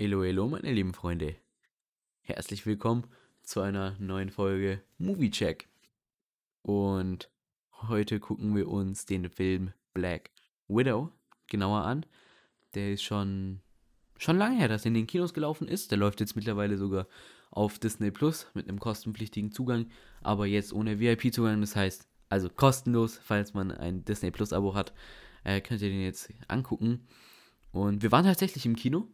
Elo, elo, meine lieben Freunde. Herzlich willkommen zu einer neuen Folge Movie Check. Und heute gucken wir uns den Film Black Widow genauer an. Der ist schon, schon lange her, dass er in den Kinos gelaufen ist. Der läuft jetzt mittlerweile sogar auf Disney Plus mit einem kostenpflichtigen Zugang, aber jetzt ohne VIP-Zugang. Das heißt, also kostenlos, falls man ein Disney Plus-Abo hat, äh, könnt ihr den jetzt angucken. Und wir waren tatsächlich im Kino.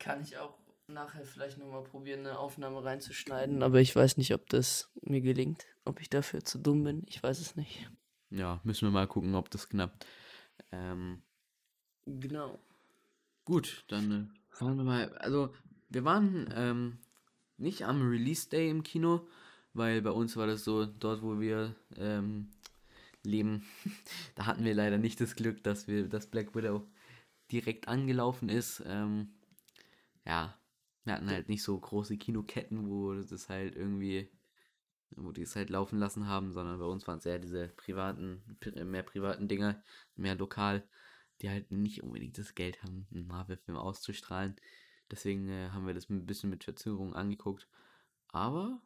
Kann ich auch nachher vielleicht nochmal probieren, eine Aufnahme reinzuschneiden, aber ich weiß nicht, ob das mir gelingt. Ob ich dafür zu dumm bin, ich weiß es nicht. Ja, müssen wir mal gucken, ob das knappt. Ähm, Genau. gut, dann äh, fahren wir mal. Also, wir waren ähm, nicht am Release Day im Kino, weil bei uns war das so, dort wo wir ähm, leben, da hatten wir leider nicht das Glück, dass wir, dass Black Widow direkt angelaufen ist. Ähm, ja, wir hatten halt nicht so große Kinoketten, wo das halt irgendwie, wo die es halt laufen lassen haben, sondern bei uns waren es eher diese privaten, pri- mehr privaten Dinger, mehr lokal, die halt nicht unbedingt das Geld haben, einen Marvel-Film auszustrahlen. Deswegen äh, haben wir das ein bisschen mit Verzögerung angeguckt. Aber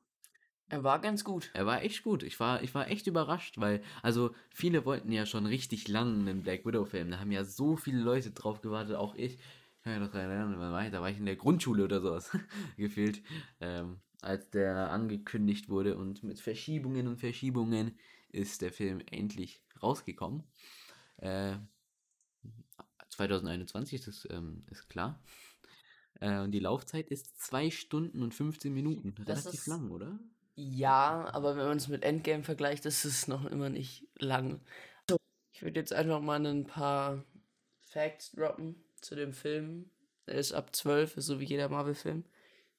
Er war ganz gut. er war echt gut. Ich war, ich war echt überrascht, weil, also viele wollten ja schon richtig lang einen Black Widow-Film. Da haben ja so viele Leute drauf gewartet, auch ich. Kann mich noch daran erinnern? Da war ich in der Grundschule oder sowas, gefühlt, ähm, als der angekündigt wurde. Und mit Verschiebungen und Verschiebungen ist der Film endlich rausgekommen. Äh, 2021, das ähm, ist klar. Äh, und die Laufzeit ist 2 Stunden und 15 Minuten. Das Relativ ist- lang, oder? Ja, aber wenn man es mit Endgame vergleicht, ist es noch immer nicht lang. So, ich würde jetzt einfach mal ein paar Facts droppen zu dem Film. Er ist ab 12, ist so wie jeder Marvel-Film.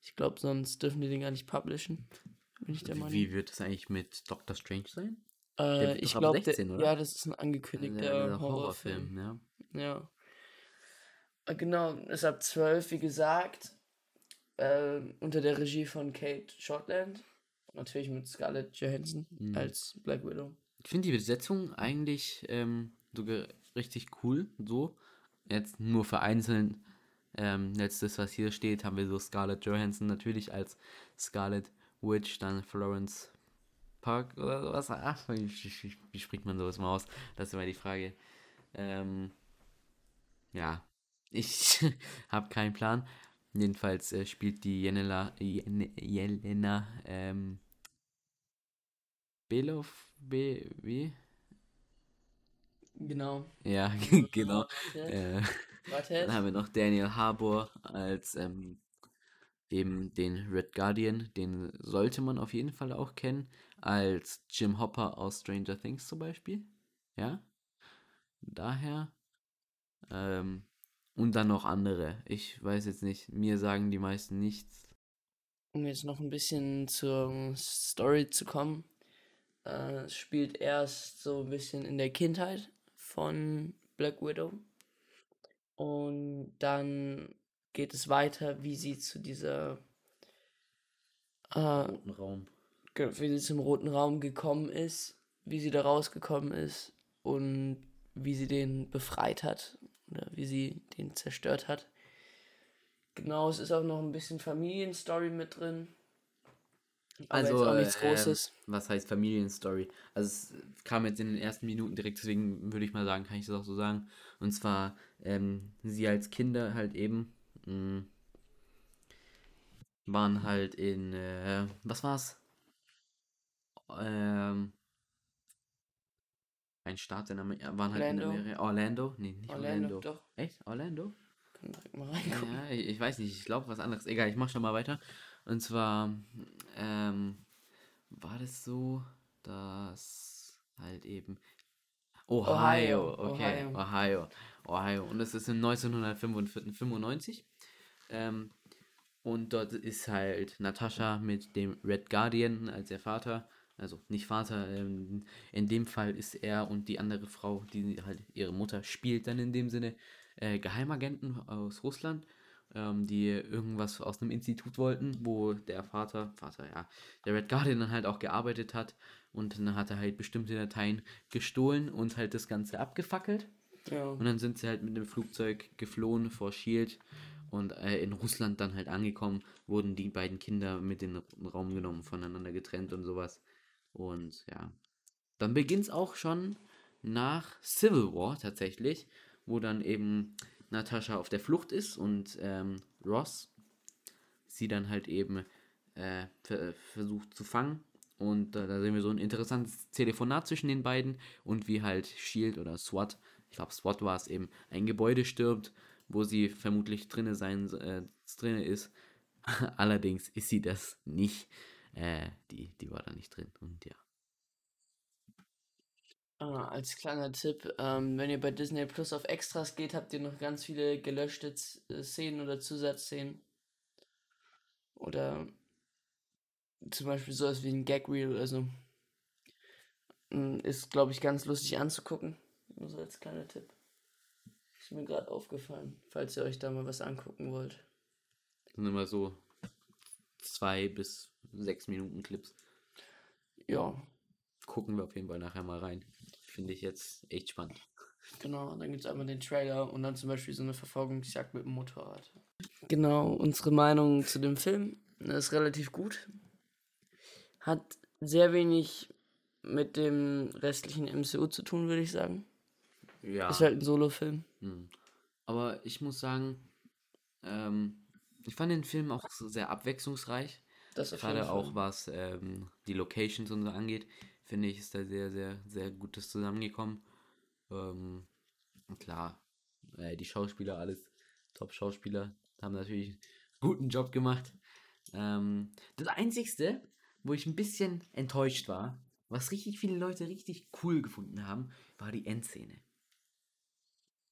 Ich glaube, sonst dürfen die den gar nicht publishen. Bin ich der Wie, Meinung. wie wird es eigentlich mit Doctor Strange sein? Äh, ich glaube, 16, oder? ja, das ist ein angekündigter Der Horrorfilm. ja. Ja. Äh, Genau, ist ab 12, wie gesagt, äh, unter der Regie von Kate Shortland. Natürlich mit Scarlett Johansson Mhm. als Black Widow. Ich finde die Besetzung eigentlich ähm, sogar richtig cool. So. Jetzt nur vereinzelt. Ähm, letztes, was hier steht, haben wir so Scarlett Johansson natürlich als Scarlet Witch, dann Florence Park oder sowas. Ach, wie, wie, wie spricht man sowas mal aus? Das ist immer die Frage. Ähm, ja, ich habe keinen Plan. Jedenfalls äh, spielt die Jelena, Jen- Jelena ähm, Belov, Be, wie? Genau. Ja, genau. Warte, Äh, dann haben wir noch Daniel Harbour als ähm, eben den Red Guardian. Den sollte man auf jeden Fall auch kennen. Als Jim Hopper aus Stranger Things zum Beispiel. Ja. Daher. Ähm, und dann noch andere. Ich weiß jetzt nicht. Mir sagen die meisten nichts. Um jetzt noch ein bisschen zur Story zu kommen. Äh, spielt erst so ein bisschen in der Kindheit von Black Widow. Und dann geht es weiter, wie sie zu dieser äh, Roten Raum. wie sie zum Roten Raum gekommen ist, wie sie da rausgekommen ist und wie sie den befreit hat oder wie sie den zerstört hat. Genau, es ist auch noch ein bisschen Familienstory mit drin. Aber jetzt auch nichts ähm, Großes. was heißt Familienstory? Also es kam jetzt in den ersten Minuten direkt, deswegen würde ich mal sagen, kann ich das auch so sagen. Und zwar ähm, sie als Kinder halt eben mh, waren halt in äh, was war's? Ähm, ein Staat in Amerika, waren halt Orlando. in Amerika. Orlando? Nee, nicht Orlando. Orlando, doch. Echt? Orlando? Können direkt mal reingucken. Ja, ich, ich weiß nicht, ich glaube was anderes. Egal, ich mach schon mal weiter. Und zwar, ähm, war das so, dass halt eben Ohio, Ohio, okay, Ohio. Ohio, Ohio. Und das ist in 1995. Ähm, und dort ist halt Natascha mit dem Red Guardian als ihr Vater. Also nicht Vater, ähm, in dem Fall ist er und die andere Frau, die halt ihre Mutter spielt, dann in dem Sinne äh, Geheimagenten aus Russland, ähm, die irgendwas aus einem Institut wollten, wo der Vater, Vater, ja, der Red Guardian dann halt auch gearbeitet hat und dann hat er halt bestimmte Dateien gestohlen und halt das Ganze abgefackelt. Ja. Und dann sind sie halt mit dem Flugzeug geflohen vor Shield Und äh, in Russland dann halt angekommen, wurden die beiden Kinder mit in den Raum genommen, voneinander getrennt und sowas. Und ja, dann beginnt es auch schon nach Civil War tatsächlich, wo dann eben Natascha auf der Flucht ist und ähm, Ross sie dann halt eben äh, ver versucht zu fangen. Und äh, da sehen wir so ein interessantes Telefonat zwischen den beiden und wie halt Shield oder SWAT, ich glaube SWAT war es eben, ein Gebäude stirbt, wo sie vermutlich drinne sein äh, drinne ist. Allerdings ist sie das nicht. Äh, die, die war da nicht drin. Und ja. Ah, als kleiner Tipp, ähm, wenn ihr bei Disney Plus auf Extras geht, habt ihr noch ganz viele gelöschte äh, Szenen oder Zusatzszenen. Oder zum Beispiel sowas wie ein Gag Reel oder so. Mm, Ist, glaube ich, ganz lustig anzugucken. Nur so als kleiner Tipp. Ist mir gerade aufgefallen, falls ihr euch da mal was angucken wollt. Das sind immer so zwei bis sechs Minuten Clips. Ja, Gucken wir auf jeden Fall nachher mal rein. Finde ich jetzt echt spannend. Genau, dann gibt es einmal den Trailer und dann zum Beispiel so eine Verfolgungsjagd mit dem Motorrad. Genau, unsere Meinung zu dem Film ist relativ gut. Hat sehr wenig mit dem restlichen MCU zu tun, würde ich sagen. Ja. Ist halt ein Solo-Film. Hm. Aber ich muss sagen, ähm, ich fand den Film auch so sehr abwechslungsreich. Gerade auch was ähm, die Locations und so angeht, finde ich, ist da sehr, sehr, sehr Gutes zusammengekommen. Ähm, klar, äh, die Schauspieler, alles Top-Schauspieler, haben natürlich einen guten Job gemacht. Ähm, das Einzigste, wo ich ein bisschen enttäuscht war, was richtig viele Leute richtig cool gefunden haben, war die Endszene.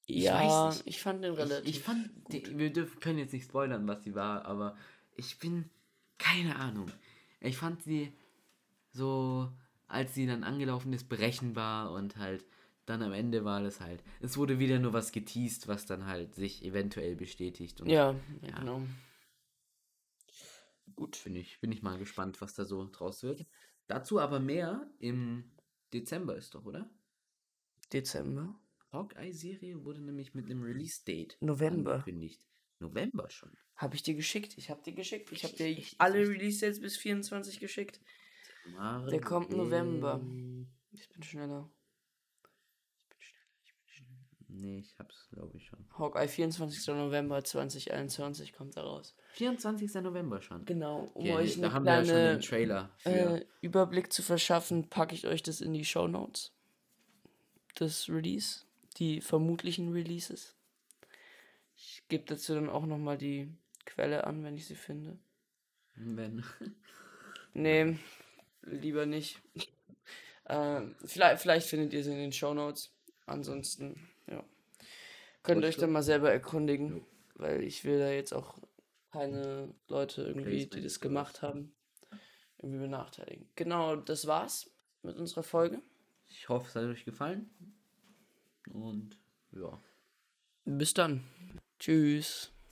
Ich Ja, weiß ich, nicht. fand den Ich, relativ. ich fand, gut. die, wir dürfen, können jetzt nicht spoilern, was sie war, aber ich bin, keine Ahnung. Ich fand sie so, als sie dann angelaufen ist, berechenbar und halt dann am Ende war das halt, es wurde wieder nur was geteased, was dann halt sich eventuell bestätigt. Und ja, Ja. genau. gut, bin ich, bin ich mal gespannt, was da so draus wird. Dazu aber mehr im Dezember ist doch, oder? Dezember. Hawkeye-Serie wurde nämlich mit einem Release-Date November. angekündigt. November schon. Habe ich dir geschickt? Ich habe dir geschickt. Ich habe dir alle Release-Dates bis 24 geschickt. Mare Der kommt November. November. Ich bin schneller. Nee, ich hab's, glaube ich, schon. Hawkeye 24. November 2021 kommt da raus. 24. November schon. Genau, um Okay, euch da einen haben wir ja schon den Trailer für. äh, Überblick zu verschaffen, packe ich euch das in die Show Notes. Das Release, die vermutlichen Releases. Ich gebe dazu dann auch nochmal die Quelle an, wenn ich sie finde. wenn. Nee, lieber nicht. ähm, vielleicht, vielleicht findet ihr sie in den Show Notes. Ansonsten, ja. Könnt ihr euch dann mal selber erkundigen, weil ich will da jetzt auch keine Leute irgendwie, die das gemacht haben, irgendwie benachteiligen. Genau, das war's mit unserer Folge. Ich hoffe, es hat euch gefallen. Und ja. Bis dann. Tschüss.